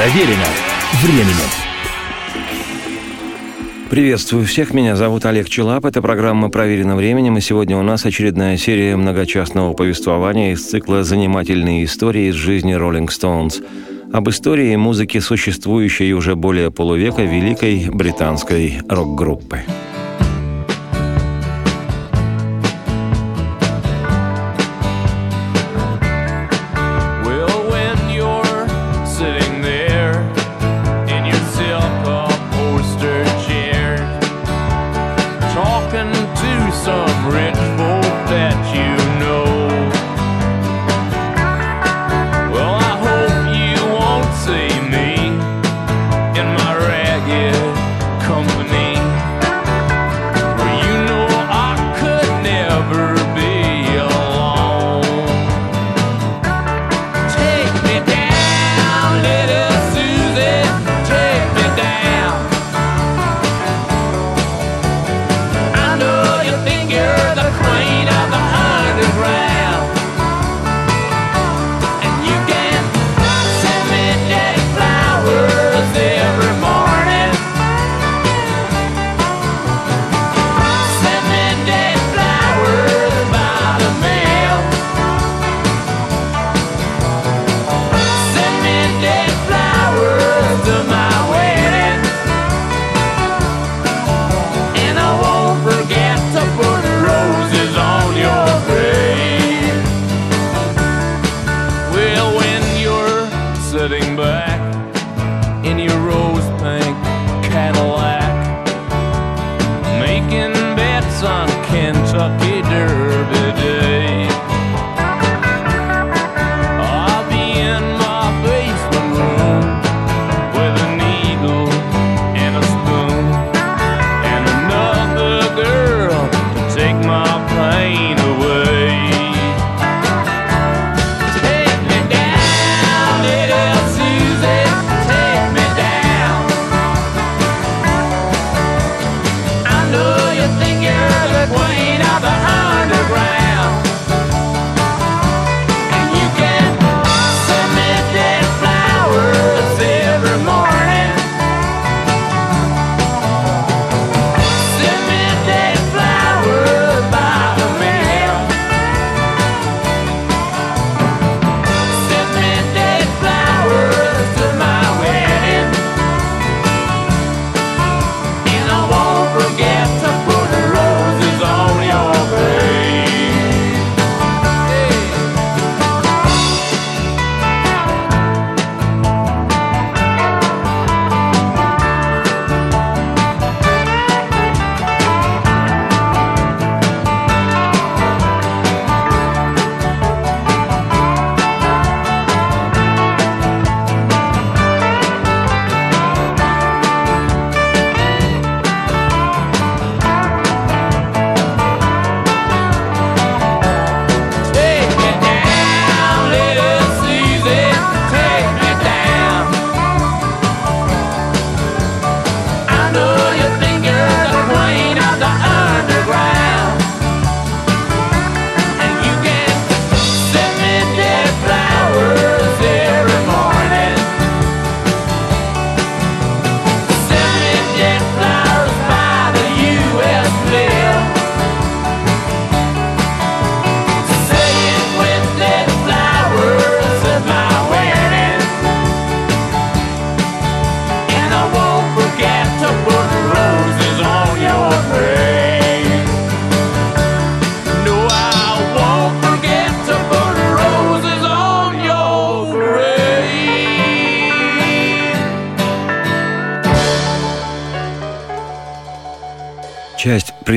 Проверено временем. Приветствую всех, меня зовут Олег Челап, это программа «Проверено временем», и сегодня у нас очередная серия многочастного повествования из цикла «Занимательные истории из жизни Роллинг Стоунс» об истории музыки, существующей уже более полувека великой британской рок-группы.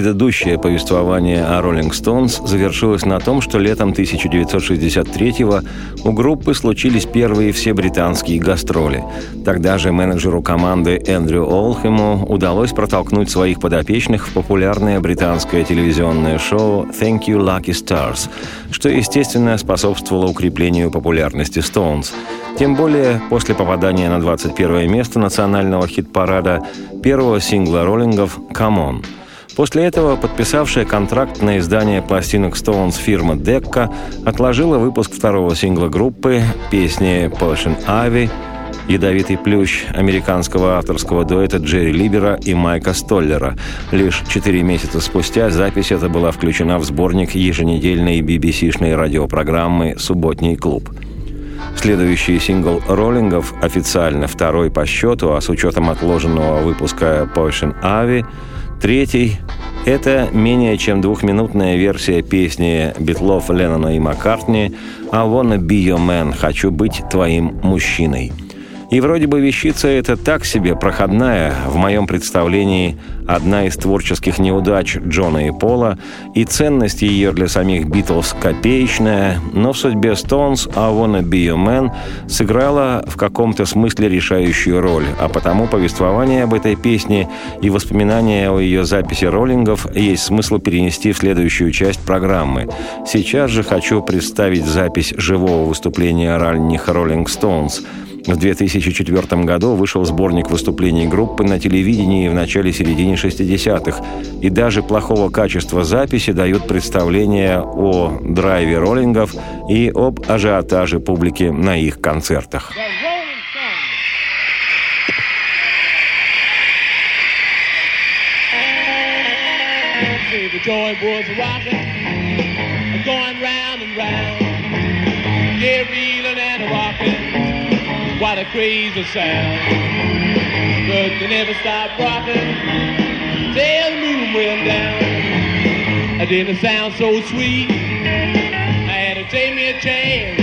Предыдущее повествование о Роллинг Стоунс завершилось на том, что летом 1963-го у группы случились первые все британские гастроли. Тогда же менеджеру команды Эндрю Олхему удалось протолкнуть своих подопечных в популярное британское телевизионное шоу «Thank You Lucky Stars», что, естественно, способствовало укреплению популярности Стоунс. Тем более после попадания на 21 место национального хит-парада первого сингла роллингов «Come On». После этого подписавшая контракт на издание пластинок Stones фирма Decca отложила выпуск второго сингла группы, песни Potion Ivy, ядовитый плющ американского авторского дуэта Джерри Либера и Майка Столлера. Лишь четыре месяца спустя запись эта была включена в сборник еженедельной BBC-шной радиопрограммы «Субботний клуб». Следующий сингл роллингов, официально второй по счету, а с учетом отложенного выпуска Poison Ivy, третий – это менее чем двухминутная версия песни Битлов, Леннона и Маккартни «I wanna be your man» – «Хочу быть твоим мужчиной». И вроде бы вещица эта так себе проходная, в моем представлении одна из творческих неудач Джона и Пола, и ценность ее для самих Битлз копеечная, но в судьбе Stones «I Wanna Be Your Man» сыграла в каком-то смысле решающую роль, а потому повествование об этой песне и воспоминания о ее записи роллингов есть смысл перенести в следующую часть программы. Сейчас же хочу представить запись живого выступления ранних «Роллинг Stones», в 2004 году вышел сборник выступлений группы на телевидении в начале-середине 60-х, и даже плохого качества записи дают представление о драйве роллингов и об ажиотаже публики на их концертах. and rocking. What a crazy sound. But they never stopped rocking till the moon went down. I didn't sound so sweet. I had to take me a chance.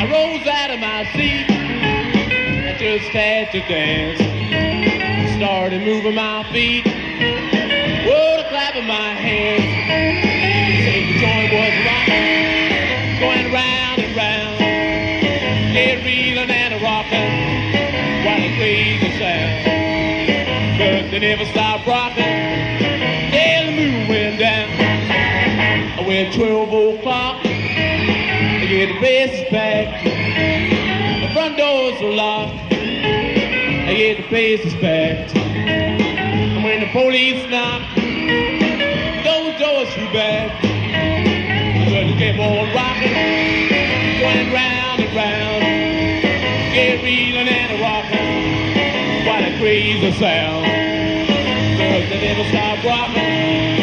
I rose out of my seat. I just had to dance. Started moving my feet. Whoa, the clap of my hands. The joint was rocking, sound. But they never stopped rocking, till the moon went down. I went 12 o'clock, I get the places back. The front doors were locked, I get the places back. And when the police knocked, those doors flew back. a crazy sound. Cause they never stop rocking.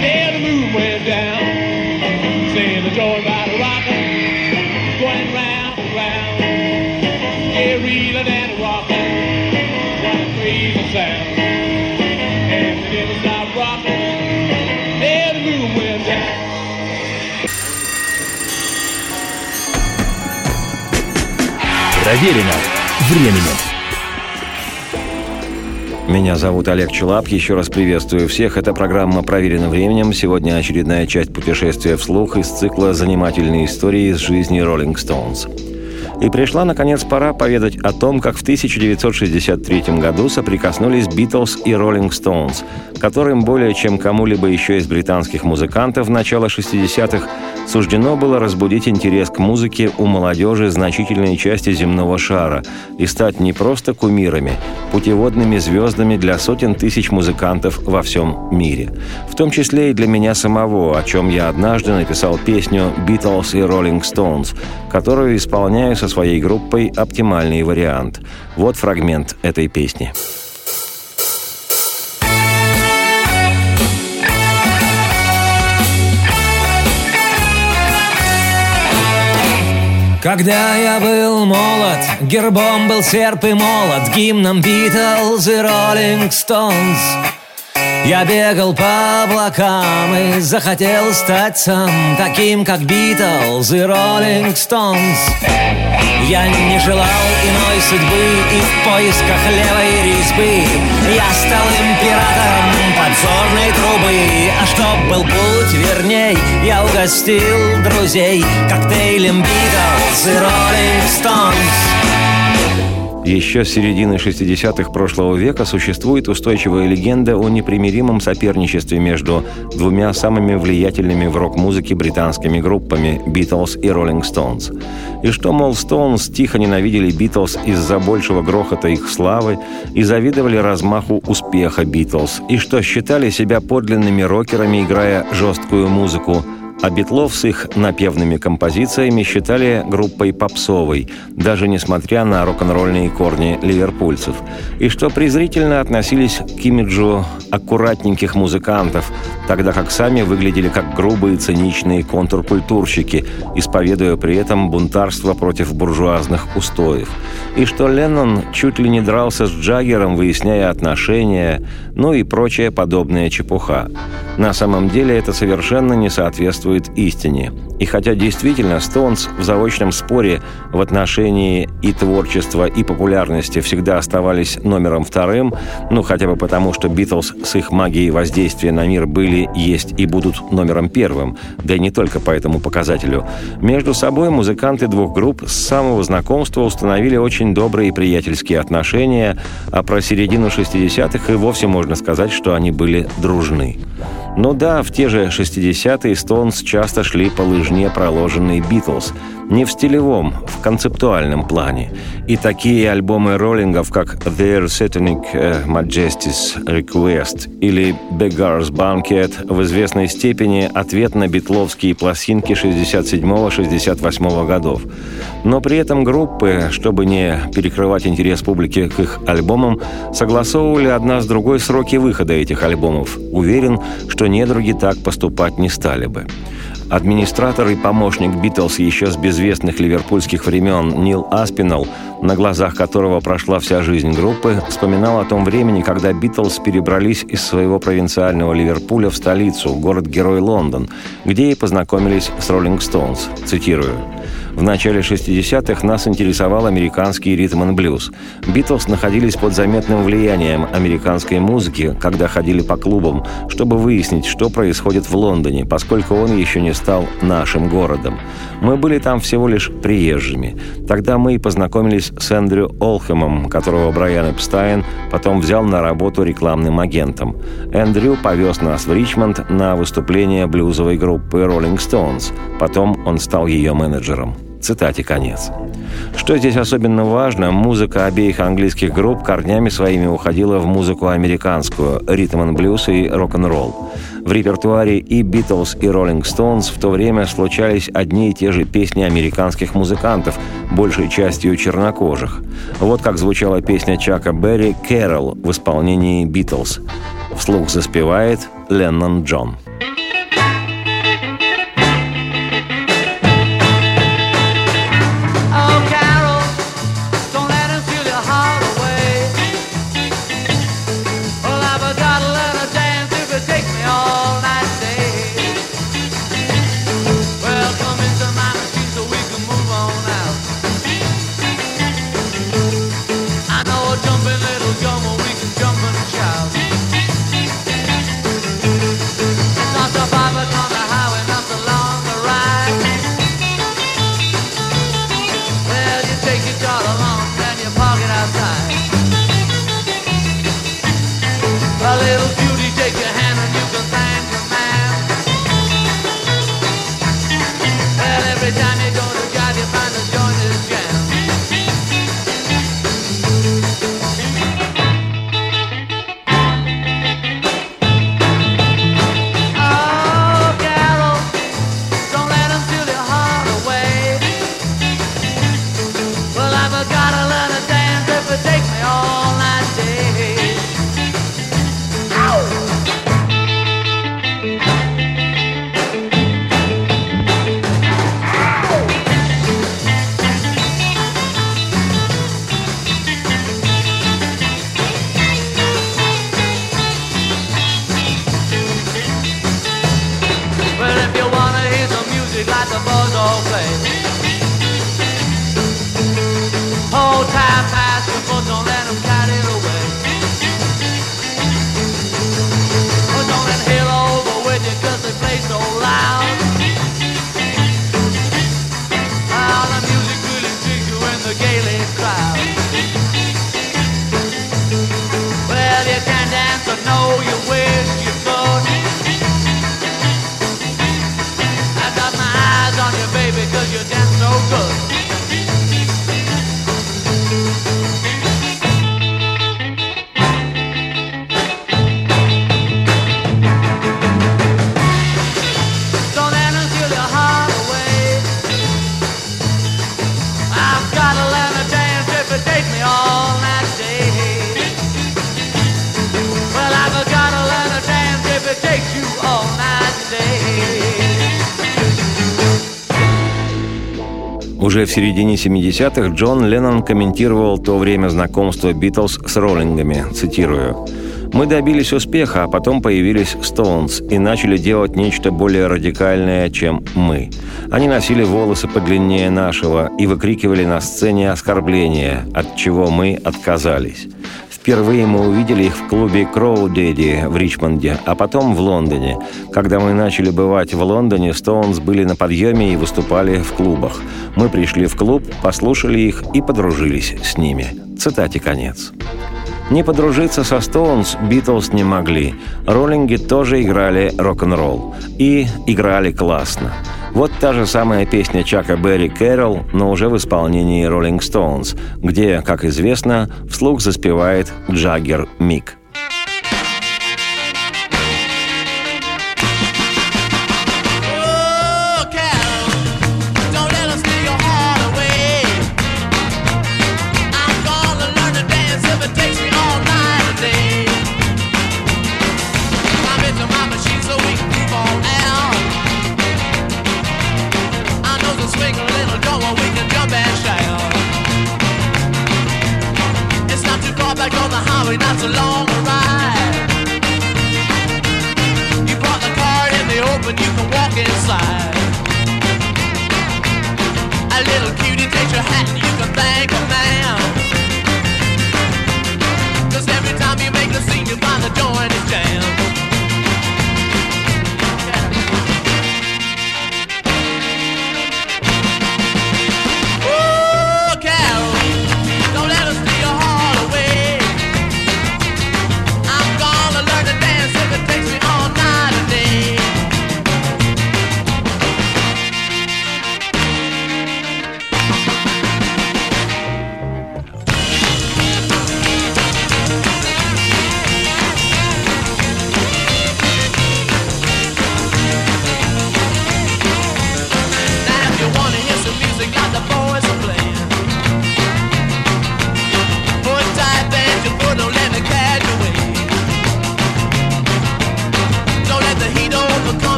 Till the moon went down. Saying the joy about rocking. Going round and round. Get reeling and rocking. What a crazy sound. And they never stop rocking. Till the moon went down. Проверено временем. Меня зовут Олег Челап. Еще раз приветствую всех. Это программа «Проверено временем». Сегодня очередная часть путешествия вслух из цикла «Занимательные истории из жизни Роллинг Стоунс». И пришла, наконец, пора поведать о том, как в 1963 году соприкоснулись Битлз и Роллинг Стоунс, которым более чем кому-либо еще из британских музыкантов начала 60-х суждено было разбудить интерес к музыке у молодежи значительной части земного шара и стать не просто кумирами, путеводными звездами для сотен тысяч музыкантов во всем мире. В том числе и для меня самого, о чем я однажды написал песню «Beatles и Rolling Stones», которую исполняю со своей группой «Оптимальный вариант». Вот фрагмент этой песни. Когда я был молод, гербом был серп и молот, гимном Битлз и Роллинг Стоунс. Я бегал по облакам и захотел стать сам таким, как Битлз и Роллинг Стоунс. Я не желал иной судьбы и в поисках левой резьбы. Я стал императором подзорной трубы. А чтоб был путь верней, я угостил друзей Коктейлем Битлз и Роллинг Стоунс еще с середины 60-х прошлого века существует устойчивая легенда о непримиримом соперничестве между двумя самыми влиятельными в рок-музыке британскими группами «Битлз» и «Роллинг Стоунс». И что, мол, Стоунс тихо ненавидели «Битлз» из-за большего грохота их славы и завидовали размаху успеха «Битлз», и что считали себя подлинными рокерами, играя жесткую музыку – а Битлов с их напевными композициями считали группой попсовой, даже несмотря на рок-н-ролльные корни ливерпульцев, и что презрительно относились к имиджу аккуратненьких музыкантов, тогда как сами выглядели как грубые циничные контркультурщики, исповедуя при этом бунтарство против буржуазных устоев, и что Леннон чуть ли не дрался с Джаггером, выясняя отношения, ну и прочая подобная чепуха. На самом деле это совершенно не соответствует истине. И хотя действительно Стоунс в заочном споре в отношении и творчества, и популярности всегда оставались номером вторым, ну хотя бы потому, что Битлз с их магией воздействия на мир были, есть и будут номером первым, да и не только по этому показателю, между собой музыканты двух групп с самого знакомства установили очень добрые приятельские отношения, а про середину 60-х и вовсе можно сказать, что они были дружны. Ну да, в те же 60-е Стоунс часто шли по лыжне, проложенной Битлз, не в стилевом, в концептуальном плане. И такие альбомы роллингов, как Their Satanic э, Majesty's Request или Beggar's Banquet в известной степени ответ на битловские пластинки 67-68 годов. Но при этом группы, чтобы не перекрывать интерес публики к их альбомам, согласовывали одна с другой сроки выхода этих альбомов. Уверен, что недруги так поступать не стали бы. Администратор и помощник Битлз еще с безвестных ливерпульских времен Нил Аспинал, на глазах которого прошла вся жизнь группы, вспоминал о том времени, когда Битлз перебрались из своего провинциального Ливерпуля в столицу, город-герой Лондон, где и познакомились с Роллинг Стоунс. Цитирую. В начале 60-х нас интересовал американский ритм и блюз. Битлз находились под заметным влиянием американской музыки, когда ходили по клубам, чтобы выяснить, что происходит в Лондоне, поскольку он еще не стал нашим городом. Мы были там всего лишь приезжими. Тогда мы и познакомились с Эндрю Олхемом, которого Брайан Эпстайн потом взял на работу рекламным агентом. Эндрю повез нас в Ричмонд на выступление блюзовой группы Rolling Stones. Потом он стал ее менеджером. Цитате конец. Что здесь особенно важно, музыка обеих английских групп корнями своими уходила в музыку американскую, ритм н блюз и рок-н-ролл. В репертуаре и Битлз, и Роллинг Стоунс в то время случались одни и те же песни американских музыкантов, большей частью чернокожих. Вот как звучала песня Чака Берри «Кэрол» в исполнении Битлз. Вслух заспевает Леннон Джон. Уже в середине 70-х Джон Леннон комментировал то время знакомства Битлз с роллингами, цитирую. Мы добились успеха, а потом появились Стоунс и начали делать нечто более радикальное, чем мы. Они носили волосы подлиннее нашего и выкрикивали на сцене оскорбления, от чего мы отказались. Впервые мы увидели их в клубе Кроу Дэдди в Ричмонде, а потом в Лондоне. Когда мы начали бывать в Лондоне, Стоунс были на подъеме и выступали в клубах. Мы пришли в клуб, послушали их и подружились с ними. Цитате конец. Не подружиться со Стоунс Битлз не могли. Роллинги тоже играли рок-н-ролл. И играли классно. Вот та же самая песня Чака Берри «Кэрол», но уже в исполнении Роллинг Стоунс, где, как известно, вслух заспевает Джаггер Мик.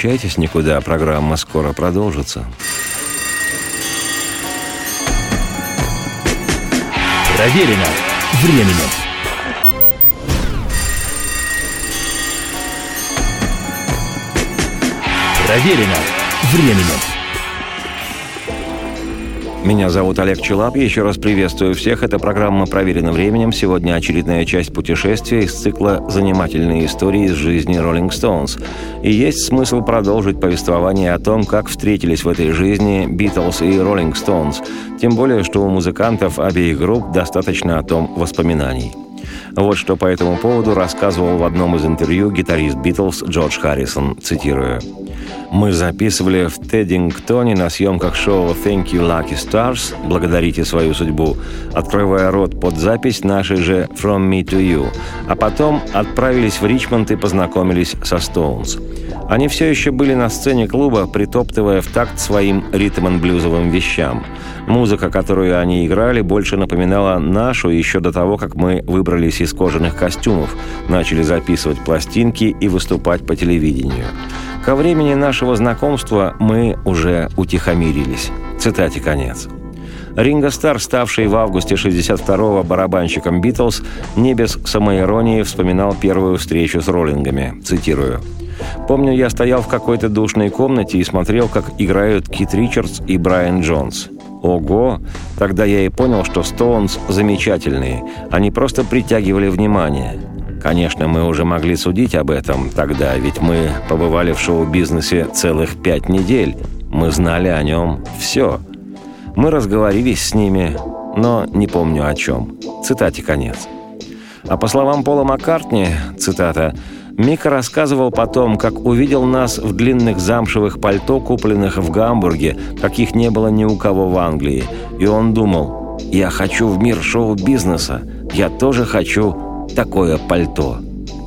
Переключайтесь никуда, программа скоро продолжится. Проверено временем. Проверено временем. Меня зовут Олег Челап. Еще раз приветствую всех. Это программа «Проверено временем». Сегодня очередная часть путешествия из цикла «Занимательные истории из жизни Роллинг Стоунс». И есть смысл продолжить повествование о том, как встретились в этой жизни Битлз и Роллинг Стоунс. Тем более, что у музыкантов обеих групп достаточно о том воспоминаний. Вот что по этому поводу рассказывал в одном из интервью гитарист Битлз Джордж Харрисон, цитирую. Мы записывали в Теддингтоне на съемках шоу «Thank you, Lucky Stars» «Благодарите свою судьбу», открывая рот под запись нашей же «From me to you», а потом отправились в Ричмонд и познакомились со Stones. Они все еще были на сцене клуба, притоптывая в такт своим ритм-блюзовым вещам. Музыка, которую они играли, больше напоминала нашу еще до того, как мы выбрались из кожаных костюмов, начали записывать пластинки и выступать по телевидению. Ко времени нашего знакомства мы уже утихомирились. Цитате конец. Ринго Стар, ставший в августе 62-го барабанщиком «Битлз», не без самоиронии вспоминал первую встречу с роллингами. Цитирую. «Помню, я стоял в какой-то душной комнате и смотрел, как играют Кит Ричардс и Брайан Джонс. Ого! Тогда я и понял, что Стоунс замечательные. Они просто притягивали внимание. Конечно, мы уже могли судить об этом тогда, ведь мы побывали в шоу-бизнесе целых пять недель. Мы знали о нем все. Мы разговорились с ними, но не помню о чем. Цитате конец. А по словам Пола Маккартни, цитата, Мика рассказывал потом, как увидел нас в длинных замшевых пальто, купленных в Гамбурге, каких не было ни у кого в Англии. И он думал, я хочу в мир шоу-бизнеса, я тоже хочу такое пальто.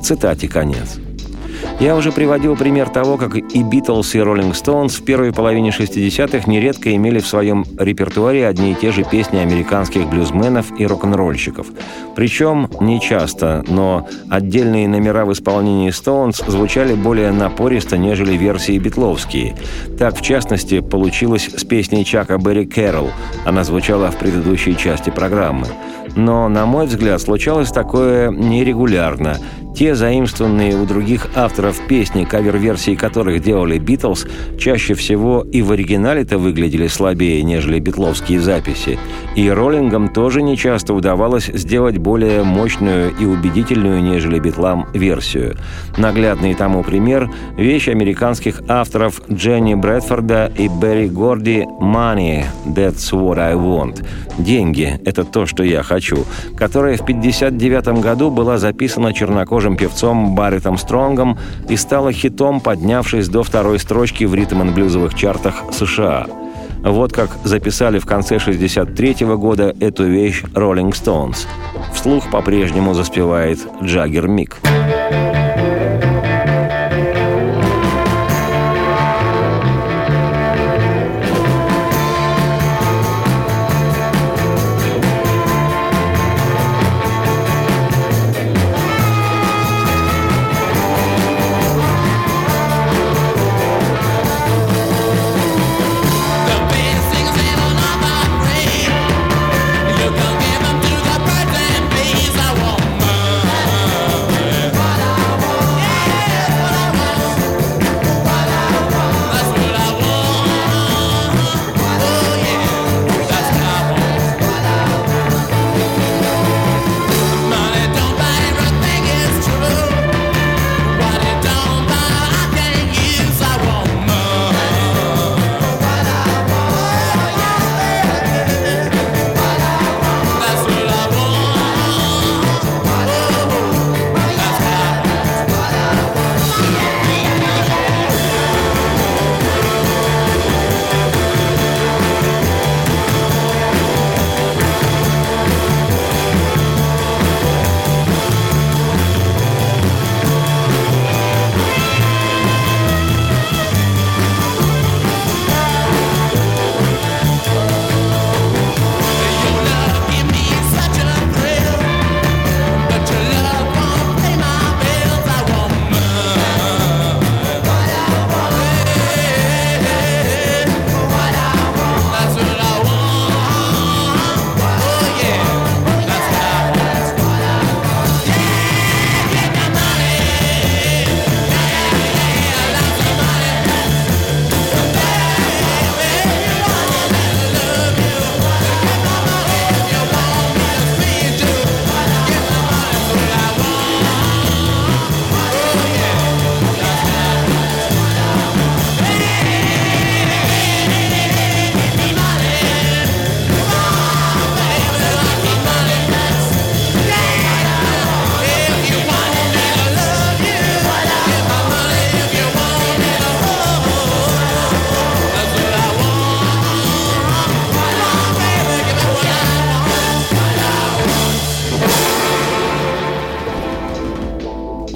Цитате конец. Я уже приводил пример того, как и Битлз, и Роллинг Стоунс в первой половине 60-х нередко имели в своем репертуаре одни и те же песни американских блюзменов и рок-н-ролльщиков. Причем не часто, но отдельные номера в исполнении Стоунс звучали более напористо, нежели версии битловские. Так, в частности, получилось с песней Чака Берри «Кэрол». Она звучала в предыдущей части программы. Но, на мой взгляд, случалось такое нерегулярно. Те заимствованные у других авторов песни, кавер-версии которых делали Битлз, чаще всего и в оригинале-то выглядели слабее, нежели битловские записи. И роллингам тоже нечасто удавалось сделать более мощную и убедительную, нежели битлам, версию. Наглядный тому пример – вещь американских авторов Дженни Брэдфорда и Берри Горди «Money – That's what I want» – «Деньги – это то, что я хочу», которая в 1959 году была записана чернокожим чернокожим певцом Барритом Стронгом и стала хитом, поднявшись до второй строчки в ритм-н-блюзовых чартах США. Вот как записали в конце 1963 года эту вещь Rolling Stones. Вслух по-прежнему заспевает Джаггер Мик. Мик.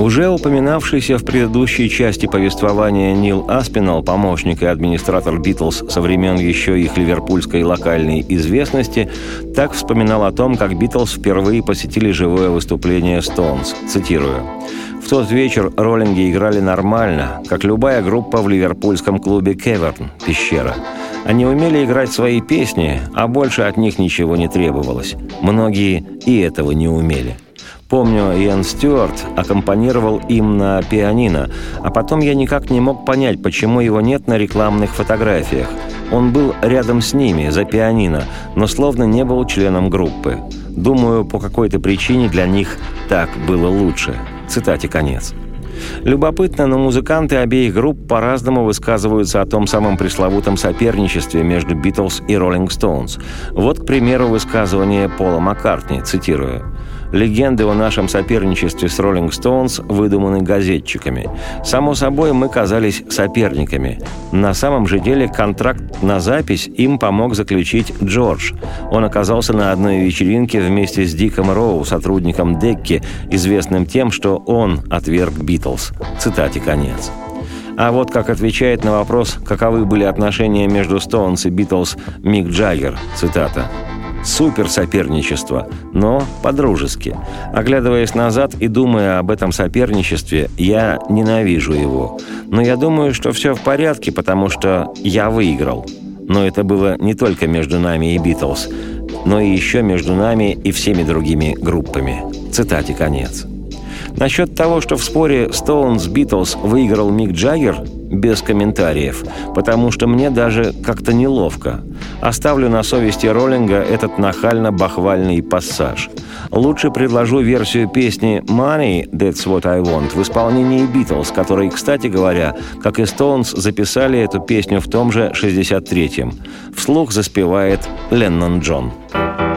Уже упоминавшийся в предыдущей части повествования Нил Аспинал, помощник и администратор «Битлз» со времен еще их ливерпульской локальной известности, так вспоминал о том, как «Битлз» впервые посетили живое выступление «Стоунс». Цитирую. В тот вечер роллинги играли нормально, как любая группа в ливерпульском клубе «Кеверн» – «Пещера». Они умели играть свои песни, а больше от них ничего не требовалось. Многие и этого не умели – Помню, Иэн Стюарт аккомпанировал им на пианино, а потом я никак не мог понять, почему его нет на рекламных фотографиях. Он был рядом с ними, за пианино, но словно не был членом группы. Думаю, по какой-то причине для них так было лучше. Цитате конец. Любопытно, но музыканты обеих групп по-разному высказываются о том самом пресловутом соперничестве между Битлз и Роллинг Стоунс. Вот, к примеру, высказывание Пола Маккартни, цитирую. Легенды о нашем соперничестве с Роллинг Стоунс выдуманы газетчиками. Само собой, мы казались соперниками. На самом же деле контракт на запись им помог заключить Джордж. Он оказался на одной вечеринке вместе с Диком Роу, сотрудником Декки, известным тем, что он отверг Битлз. Цитате конец. А вот как отвечает на вопрос, каковы были отношения между Стоунс и Битлз Мик Джаггер, цитата – Супер соперничество, но по-дружески. Оглядываясь назад и думая об этом соперничестве, я ненавижу его. Но я думаю, что все в порядке, потому что я выиграл. Но это было не только между нами и Битлз, но и еще между нами и всеми другими группами. Цитате конец. Насчет того, что в споре Stones Beatles выиграл Мик Джаггер, без комментариев, потому что мне даже как-то неловко. Оставлю на совести Роллинга этот нахально-бахвальный пассаж. Лучше предложу версию песни «Money, That's What I Want» в исполнении Битлз, которые, кстати говоря, как и Stones, записали эту песню в том же 63-м. Вслух заспевает Леннон Джон. Джон.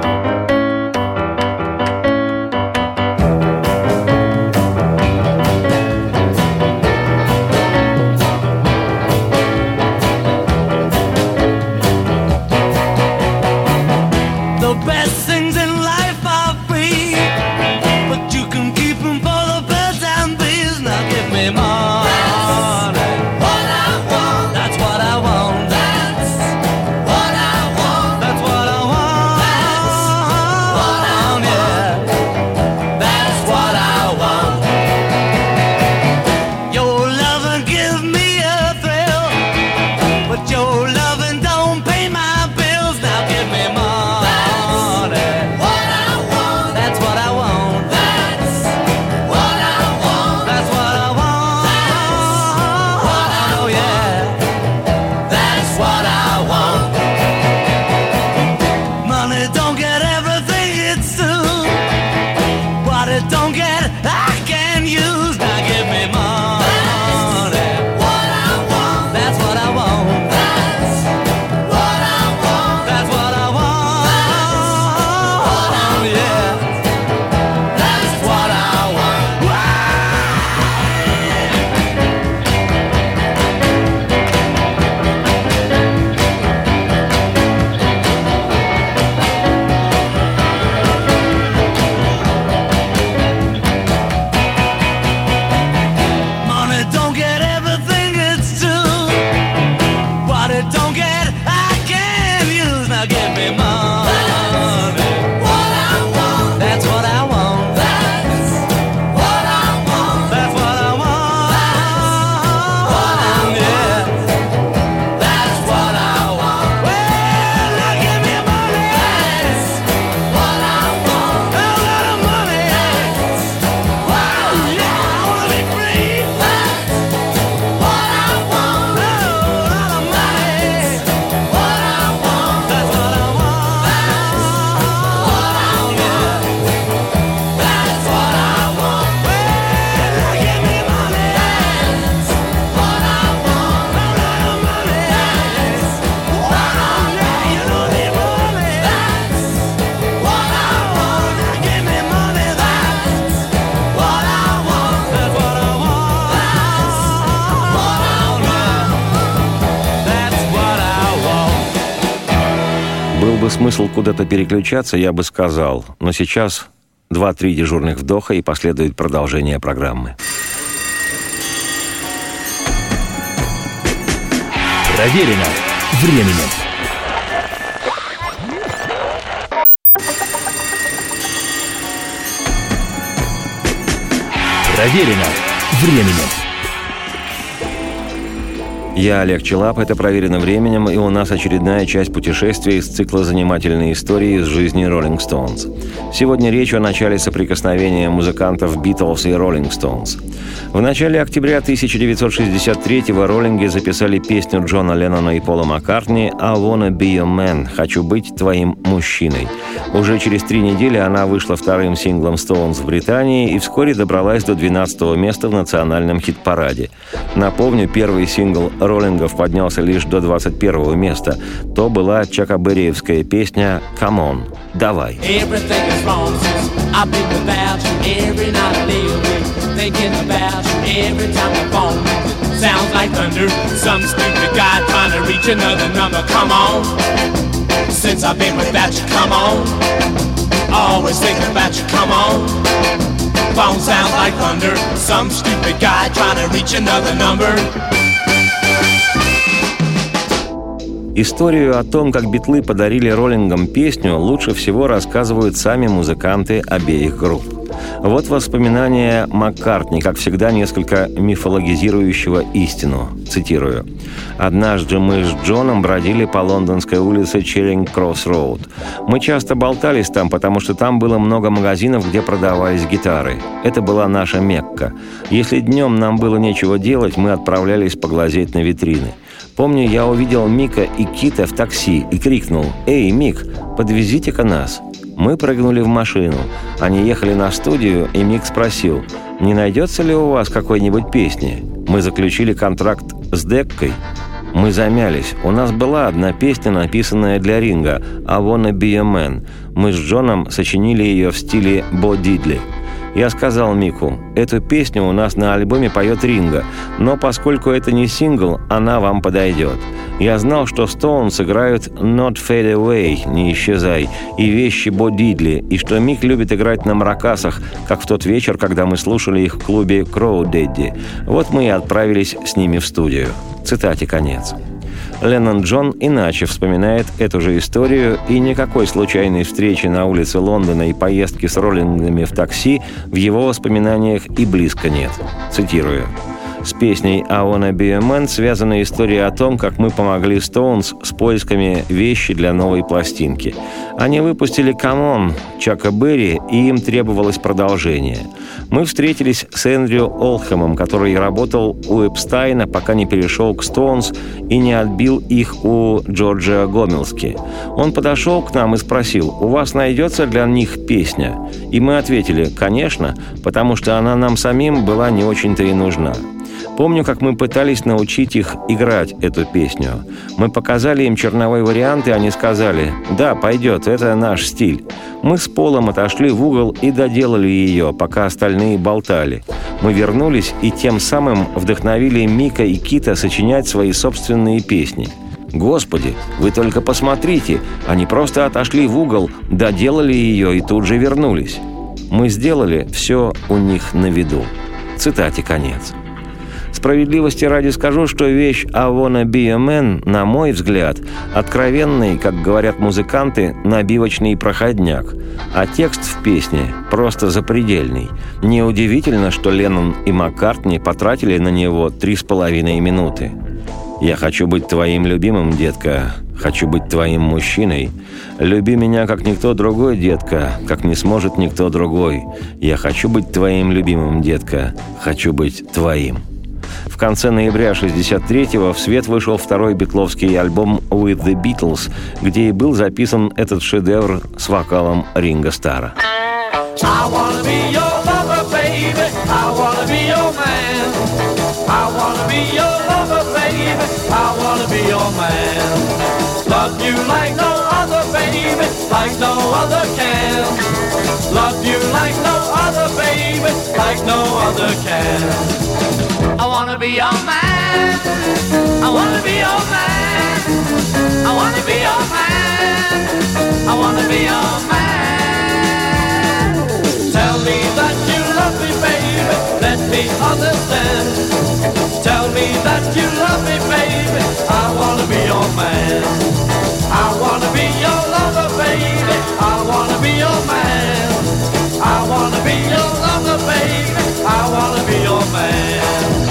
Куда-то переключаться, я бы сказал. Но сейчас два-три дежурных вдоха и последует продолжение программы. Проверено временем. Проверено временем. Я Олег Челап, это «Проверено временем», и у нас очередная часть путешествия из цикла «Занимательные истории из жизни Роллинг Стоунс». Сегодня речь о начале соприкосновения музыкантов Битлз и Роллинг Стоунс. В начале октября 1963-го роллинги записали песню Джона Леннона и Пола Маккартни «I wanna be your man» – «Хочу быть твоим мужчиной». Уже через три недели она вышла вторым синглом Стоунс в Британии и вскоре добралась до 12 места в национальном хит-параде. Напомню, первый сингл роллингов поднялся лишь до 21 места. То была чакабериевская песня «Come on, давай». Sounds like thunder, some stupid guy trying to reach another number. Come on, since I've been without you, come on. Always thinking about you, come on. Phone sounds like thunder, some stupid guy trying to reach another number. Историю о том, как битлы подарили роллингам песню, лучше всего рассказывают сами музыканты обеих групп. Вот воспоминания Маккартни, как всегда, несколько мифологизирующего истину. Цитирую. «Однажды мы с Джоном бродили по лондонской улице Черинг Кросс Роуд. Мы часто болтались там, потому что там было много магазинов, где продавались гитары. Это была наша Мекка. Если днем нам было нечего делать, мы отправлялись поглазеть на витрины. Помню, я увидел Мика и Кита в такси и крикнул «Эй, Мик, подвезите-ка нас!» Мы прыгнули в машину. Они ехали на студию, и Мик спросил, «Не найдется ли у вас какой-нибудь песни?» Мы заключили контракт с Деккой. Мы замялись. У нас была одна песня, написанная для Ринга «I wanna be a man». Мы с Джоном сочинили ее в стиле Бо Дидли – я сказал Мику, эту песню у нас на альбоме поет Ринга, но поскольку это не сингл, она вам подойдет. Я знал, что Стоун сыграют «Not Fade Away» «Не исчезай» и вещи Бо Дидли, и что Мик любит играть на маракасах, как в тот вечер, когда мы слушали их в клубе «Кроу Дэдди». Вот мы и отправились с ними в студию. Цитате конец. Леннон Джон иначе вспоминает эту же историю, и никакой случайной встречи на улице Лондона и поездки с роллингами в такси в его воспоминаниях и близко нет. Цитирую. С песней «I wanna be a man» связана история о том, как мы помогли Стоунс с поисками вещи для новой пластинки. Они выпустили «Come on» Чака Берри, и им требовалось продолжение. Мы встретились с Эндрю Олхэмом, который работал у Эпстайна, пока не перешел к Стоунс и не отбил их у Джорджа Гомелски. Он подошел к нам и спросил, «У вас найдется для них песня?» И мы ответили, «Конечно, потому что она нам самим была не очень-то и нужна». Помню, как мы пытались научить их играть эту песню. Мы показали им черновой вариант, и они сказали, «Да, пойдет, это наш стиль». Мы с Полом отошли в угол и доделали ее, пока остальные болтали. Мы вернулись и тем самым вдохновили Мика и Кита сочинять свои собственные песни. Господи, вы только посмотрите, они просто отошли в угол, доделали ее и тут же вернулись. Мы сделали все у них на виду. Цитате конец. Справедливости ради скажу, что вещь «I wanna be a man», на мой взгляд, откровенный, как говорят музыканты, набивочный проходняк, а текст в песне просто запредельный. Неудивительно, что Леннон и Маккартни потратили на него три с половиной минуты. «Я хочу быть твоим любимым, детка. Хочу быть твоим мужчиной. Люби меня, как никто другой, детка, как не сможет никто другой. Я хочу быть твоим любимым, детка. Хочу быть твоим». Конце ноября 63-го в свет вышел второй битловский альбом «With the Beatles», где и был записан этот шедевр с вокалом Ринга Стара. Like no other can. I wanna be your man. I wanna be your man. I wanna be your man. I wanna be your man. Tell me that you love me, baby. Let me understand. Tell me that you love me, baby. I wanna be your man. I wanna be your lover, baby. I wanna be your man. I wanna be your lover, baby. I wanna be your man.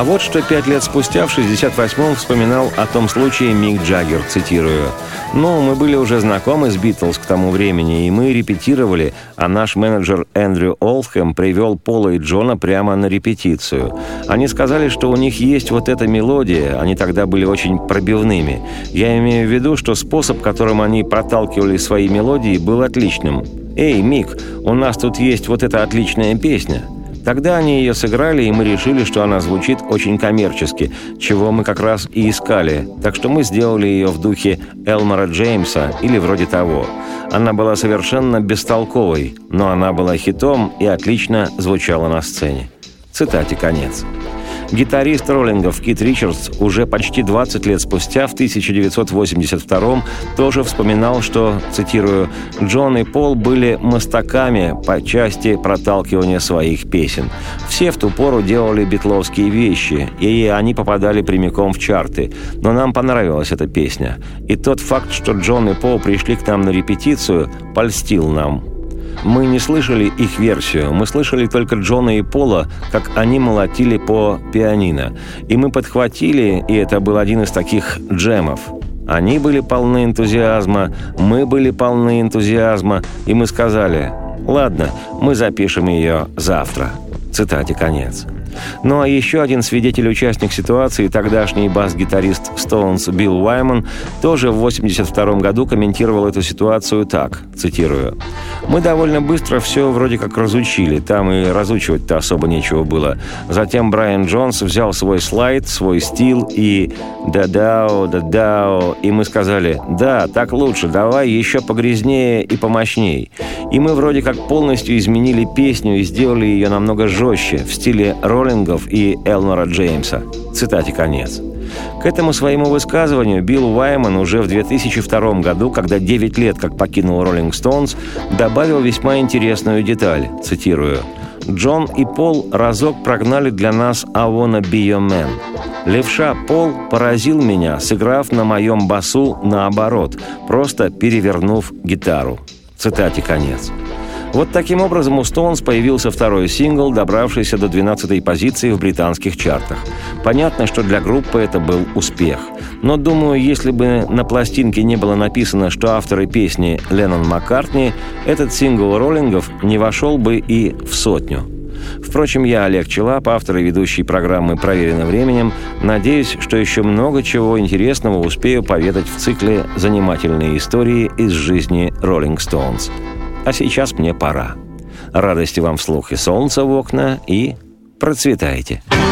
А вот что пять лет спустя, в 68-м, вспоминал о том случае Мик Джаггер, цитирую. «Ну, мы были уже знакомы с Битлз к тому времени, и мы репетировали, а наш менеджер Эндрю Олдхэм привел Пола и Джона прямо на репетицию. Они сказали, что у них есть вот эта мелодия, они тогда были очень пробивными. Я имею в виду, что способ, которым они проталкивали свои мелодии, был отличным. «Эй, Мик, у нас тут есть вот эта отличная песня». Тогда они ее сыграли, и мы решили, что она звучит очень коммерчески, чего мы как раз и искали. Так что мы сделали ее в духе Элмора Джеймса или вроде того. Она была совершенно бестолковой, но она была хитом и отлично звучала на сцене. Цитате конец. Гитарист роллингов Кит Ричардс уже почти 20 лет спустя, в 1982 тоже вспоминал, что, цитирую, «Джон и Пол были мостаками по части проталкивания своих песен. Все в ту пору делали битловские вещи, и они попадали прямиком в чарты. Но нам понравилась эта песня. И тот факт, что Джон и Пол пришли к нам на репетицию, польстил нам. Мы не слышали их версию, мы слышали только Джона и Пола, как они молотили по пианино. И мы подхватили, и это был один из таких джемов. Они были полны энтузиазма, мы были полны энтузиазма, и мы сказали, ладно, мы запишем ее завтра. Цитате конец. Ну а еще один свидетель-участник ситуации, тогдашний бас-гитарист Stones Билл Уайман, тоже в 1982 году комментировал эту ситуацию так, цитирую. «Мы довольно быстро все вроде как разучили, там и разучивать-то особо нечего было. Затем Брайан Джонс взял свой слайд, свой стил и да-дао, да-дао, и мы сказали, да, так лучше, давай еще погрязнее и помощней. И мы вроде как полностью изменили песню и сделали ее намного жестче, в стиле Роллингов и Элнора Джеймса. Цитате конец. К этому своему высказыванию Билл Уайман уже в 2002 году, когда 9 лет как покинул Роллинг Стоунс, добавил весьма интересную деталь, цитирую. «Джон и Пол разок прогнали для нас «I wanna be your man». Левша Пол поразил меня, сыграв на моем басу наоборот, просто перевернув гитару. Цитате конец. Вот таким образом у Stones появился второй сингл, добравшийся до 12-й позиции в британских чартах. Понятно, что для группы это был успех. Но, думаю, если бы на пластинке не было написано, что авторы песни Леннон Маккартни, этот сингл роллингов не вошел бы и в сотню. Впрочем, я, Олег Челап, автор и ведущий программы «Проверено временем», надеюсь, что еще много чего интересного успею поведать в цикле «Занимательные истории из жизни Rolling Stones». А сейчас мне пора. Радости вам вслух и солнца в окна, и процветайте. be